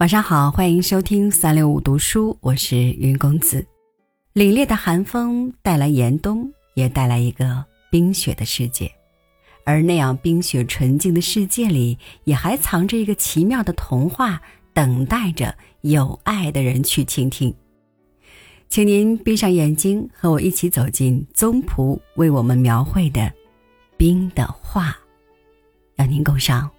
晚上好，欢迎收听三六五读书，我是云公子。凛冽的寒风带来严冬，也带来一个冰雪的世界，而那样冰雪纯净的世界里，也还藏着一个奇妙的童话，等待着有爱的人去倾听。请您闭上眼睛，和我一起走进宗璞为我们描绘的冰的画，让您共赏。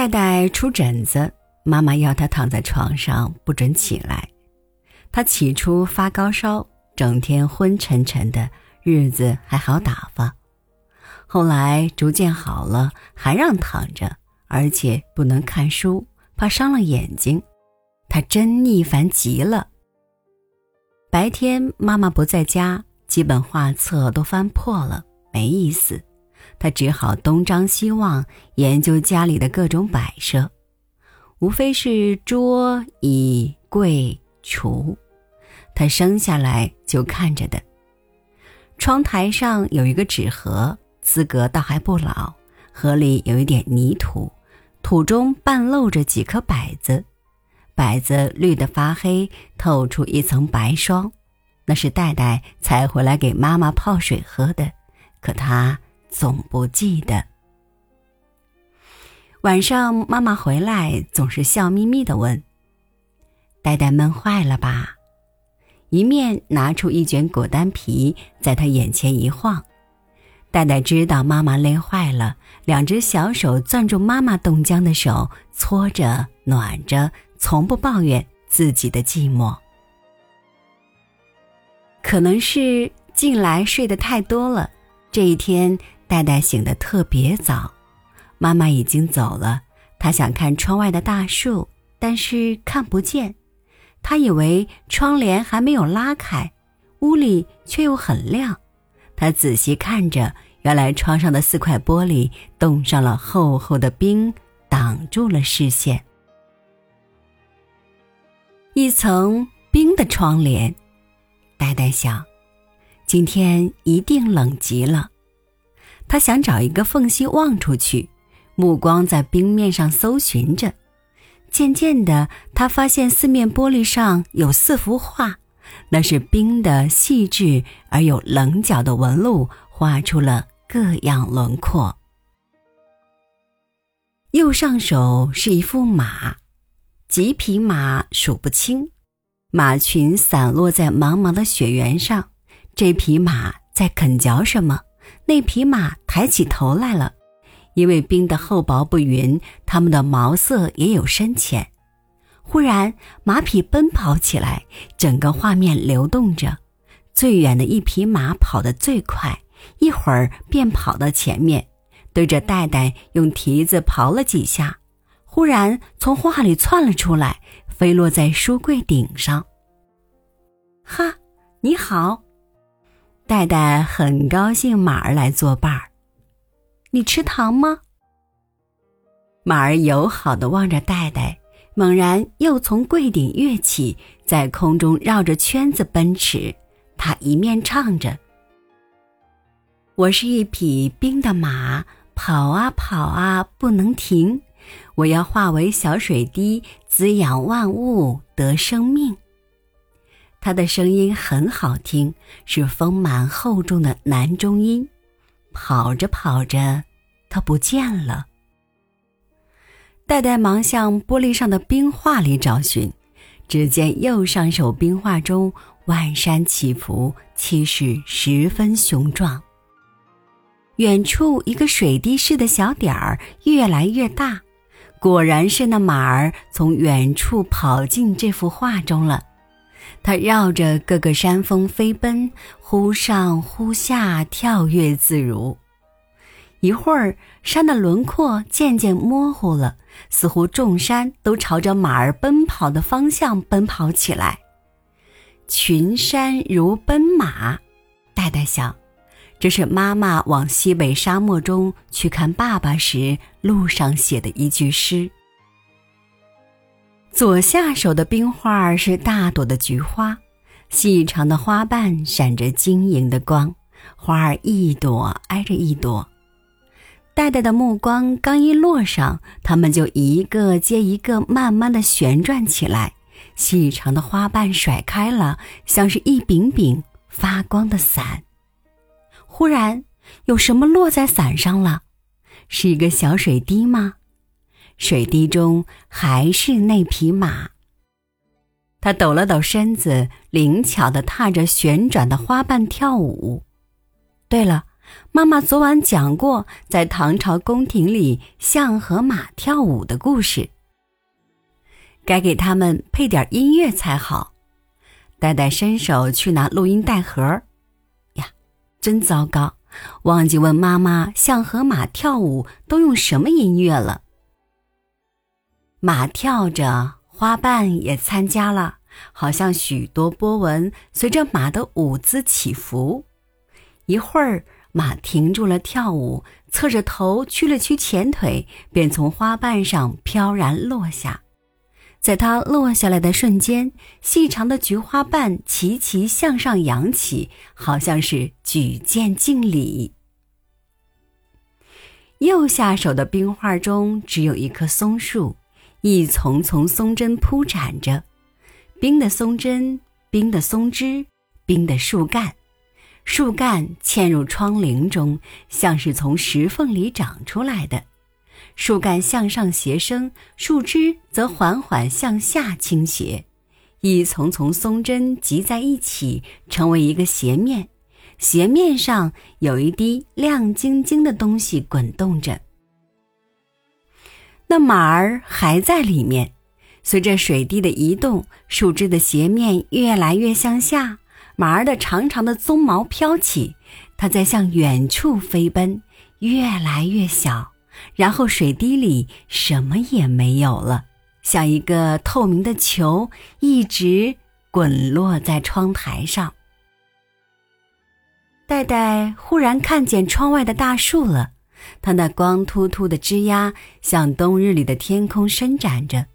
戴戴出疹子，妈妈要他躺在床上，不准起来。他起初发高烧，整天昏沉沉的，日子还好打发。后来逐渐好了，还让躺着，而且不能看书，怕伤了眼睛。他真腻烦极了。白天妈妈不在家，几本画册都翻破了，没意思。他只好东张西望，研究家里的各种摆设，无非是桌椅柜橱。他生下来就看着的。窗台上有一个纸盒，资格倒还不老，盒里有一点泥土，土中半露着几颗柏子，柏子绿得发黑，透出一层白霜，那是戴戴采回来给妈妈泡水喝的，可他。总不记得。晚上妈妈回来总是笑眯眯的问：“呆呆闷坏了吧？”一面拿出一卷果丹皮，在他眼前一晃。呆呆知道妈妈累坏了，两只小手攥住妈妈冻僵的手，搓着暖着，从不抱怨自己的寂寞。可能是近来睡得太多了，这一天。戴戴醒得特别早，妈妈已经走了。他想看窗外的大树，但是看不见。他以为窗帘还没有拉开，屋里却又很亮。他仔细看着，原来窗上的四块玻璃冻上了厚厚的冰，挡住了视线。一层冰的窗帘，呆呆想，今天一定冷极了。他想找一个缝隙望出去，目光在冰面上搜寻着。渐渐的，他发现四面玻璃上有四幅画，那是冰的细致而有棱角的纹路，画出了各样轮廓。右上手是一幅马，几匹马数不清，马群散落在茫茫的雪原上。这匹马在啃嚼什么？那匹马抬起头来了，因为冰的厚薄不匀，它们的毛色也有深浅。忽然，马匹奔跑起来，整个画面流动着。最远的一匹马跑得最快，一会儿便跑到前面，对着袋袋用蹄子刨了几下，忽然从画里窜了出来，飞落在书柜顶上。哈，你好。戴戴很高兴马儿来作伴儿。你吃糖吗？马儿友好的望着戴戴，猛然又从柜顶跃起，在空中绕着圈子奔驰。他一面唱着：“我是一匹冰的马，跑啊跑啊不能停，我要化为小水滴，滋养万物得生命。”他的声音很好听，是丰满厚重的男中音。跑着跑着，他不见了。戴戴忙向玻璃上的冰画里找寻，只见右上手冰画中万山起伏，气势十分雄壮。远处一个水滴似的小点儿越来越大，果然是那马儿从远处跑进这幅画中了。它绕着各个山峰飞奔，忽上忽下，跳跃自如。一会儿，山的轮廓渐渐模糊了，似乎众山都朝着马儿奔跑的方向奔跑起来。群山如奔马，戴戴想，这是妈妈往西北沙漠中去看爸爸时路上写的一句诗。左下手的冰画是大朵的菊花，细长的花瓣闪着晶莹的光，花儿一朵挨着一朵。戴戴的目光刚一落上，它们就一个接一个慢慢的旋转起来，细长的花瓣甩开了，像是一柄柄发光的伞。忽然，有什么落在伞上了？是一个小水滴吗？水滴中还是那匹马。他抖了抖身子，灵巧地踏着旋转的花瓣跳舞。对了，妈妈昨晚讲过在唐朝宫廷里象和马跳舞的故事。该给他们配点音乐才好。呆呆伸手去拿录音带盒。呀真糟糕，忘记问妈妈象和马跳舞都用什么音乐了。马跳着，花瓣也参加了，好像许多波纹随着马的舞姿起伏。一会儿，马停住了跳舞，侧着头屈了屈前腿，便从花瓣上飘然落下。在它落下来的瞬间，细长的菊花瓣齐齐向上扬起，好像是举剑敬礼。右下手的冰画中只有一棵松树，一丛丛松针铺展着，冰的松针，冰的松枝，冰的树干，树干嵌入窗棂中，像是从石缝里长出来的。树干向上斜生，树枝则缓缓向下倾斜，一丛丛松针集在一起，成为一个斜面。斜面上有一滴亮晶晶的东西滚动着。那马儿还在里面，随着水滴的移动，树枝的斜面越来越向下，马儿的长长的鬃毛飘起，它在向远处飞奔，越来越小。然后水滴里什么也没有了，像一个透明的球，一直滚落在窗台上。戴戴忽然看见窗外的大树了，它那光秃秃的枝丫向冬日里的天空伸展着，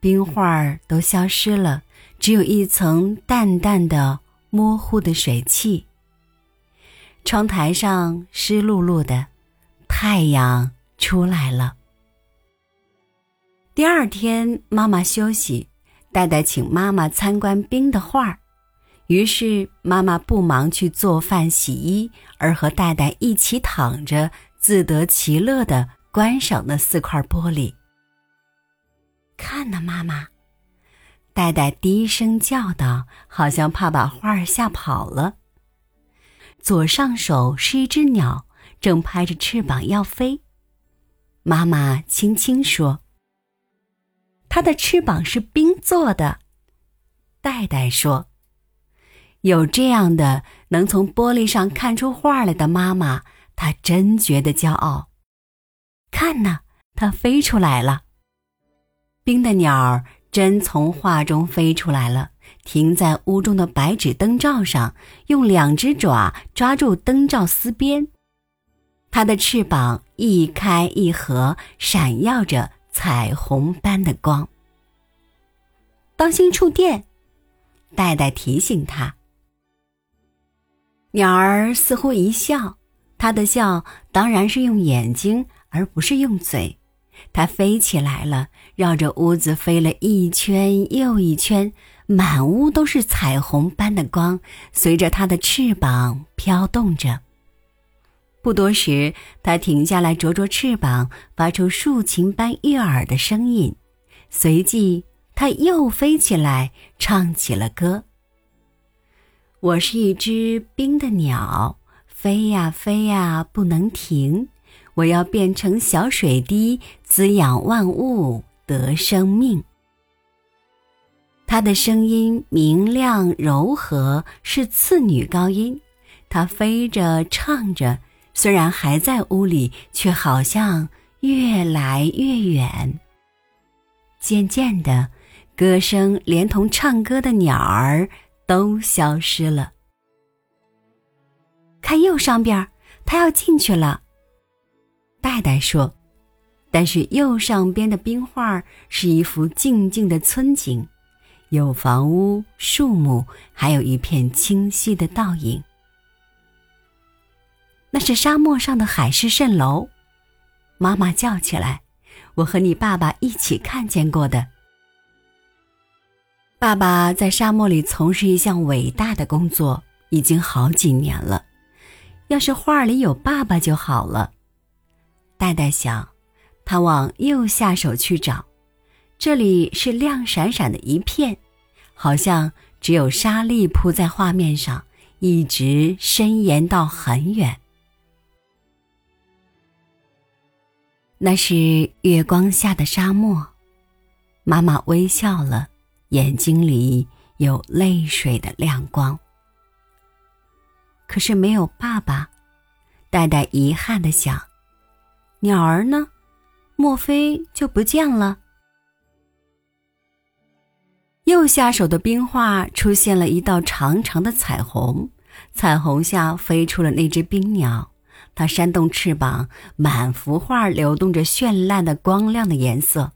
冰画儿都消失了，只有一层淡淡的、模糊的水汽。窗台上湿漉漉的，太阳。出来了。第二天，妈妈休息，戴戴请妈妈参观冰的画儿。于是，妈妈不忙去做饭、洗衣，而和戴戴一起躺着，自得其乐的观赏那四块玻璃。看呐，妈妈！戴戴低声叫道，好像怕把画儿吓跑了。左上手是一只鸟，正拍着翅膀要飞。妈妈轻轻说：“它的翅膀是冰做的。”戴戴说：“有这样的能从玻璃上看出画来的妈妈，他真觉得骄傲。看呐，它飞出来了。冰的鸟儿真从画中飞出来了，停在屋中的白纸灯罩上，用两只爪抓住灯罩丝边。”它的翅膀一开一合，闪耀着彩虹般的光。当心触电！戴戴提醒他。鸟儿似乎一笑，他的笑当然是用眼睛，而不是用嘴。它飞起来了，绕着屋子飞了一圈又一圈，满屋都是彩虹般的光，随着它的翅膀飘动着。不多时，它停下来啄啄翅膀，发出竖琴般悦耳的声音。随即，它又飞起来，唱起了歌。我是一只冰的鸟，飞呀飞呀不能停。我要变成小水滴，滋养万物，得生命。它的声音明亮柔和，是次女高音。它飞着，唱着。虽然还在屋里，却好像越来越远。渐渐的，歌声连同唱歌的鸟儿都消失了。看右上边，他要进去了。戴戴说：“但是右上边的冰画是一幅静静的村景，有房屋、树木，还有一片清晰的倒影。那是沙漠上的海市蜃楼。”妈妈叫起来：“我和你爸爸一起看见过的。爸爸在沙漠里从事一项伟大的工作，已经好几年了。要是画里有爸爸就好了。”戴戴想，他往右下手去找，这里是亮闪闪的一片，好像只有沙粒铺在画面上，一直伸延到很远。那是月光下的沙漠，妈妈微笑了，眼睛里有泪水的亮光。可是没有爸爸，戴戴遗憾的想。鸟儿呢？莫非就不见了？右下手的冰画出现了一道长长的彩虹，彩虹下飞出了那只冰鸟，它扇动翅膀，满幅画流动着绚烂的光亮的颜色。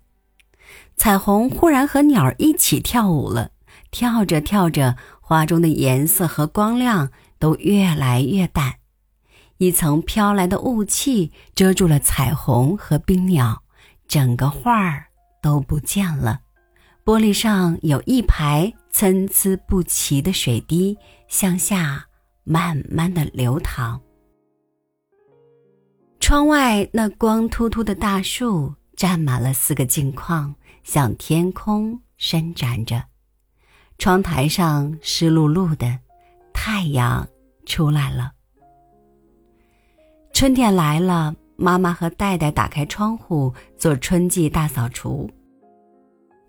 彩虹忽然和鸟儿一起跳舞了，跳着跳着，画中的颜色和光亮都越来越淡。一层飘来的雾气遮住了彩虹和冰鸟，整个画儿都不见了。玻璃上有一排参差不齐的水滴向下慢慢的流淌。窗外那光秃秃的大树占满了四个镜框，向天空伸展着。窗台上湿漉漉的，太阳出来了。春天来了，妈妈和戴戴打开窗户做春季大扫除。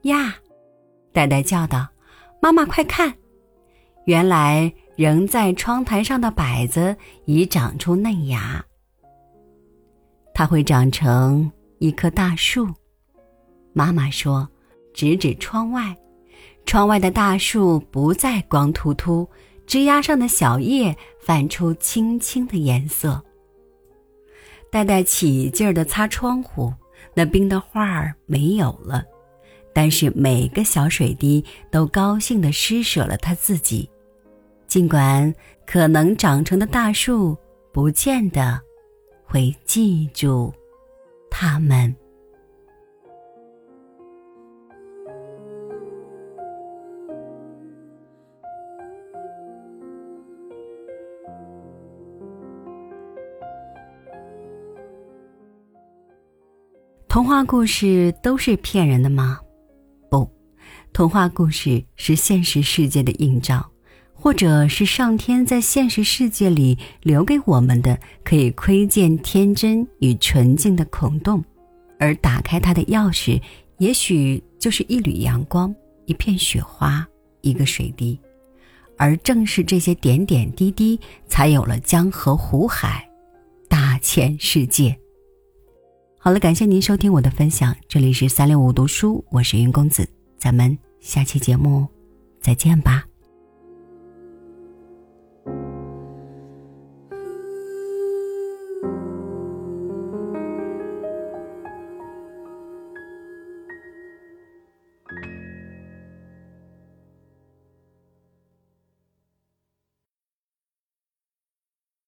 呀，戴戴叫道：“妈妈，快看！原来仍在窗台上的柏子已长出嫩芽，它会长成一棵大树。”妈妈说，指指窗外，窗外的大树不再光秃秃，枝丫上的小叶泛出青青的颜色。戴戴起劲儿地擦窗户，那冰的画儿没有了，但是每个小水滴都高兴地施舍了他自己，尽管可能长成的大树不见得会记住他们。童话故事都是骗人的吗？不，童话故事是现实世界的映照，或者是上天在现实世界里留给我们的可以窥见天真与纯净的孔洞，而打开它的钥匙，也许就是一缕阳光、一片雪花、一个水滴，而正是这些点点滴滴，才有了江河湖海、大千世界。好了，感谢您收听我的分享，这里是三六五读书，我是云公子，咱们下期节目再见吧。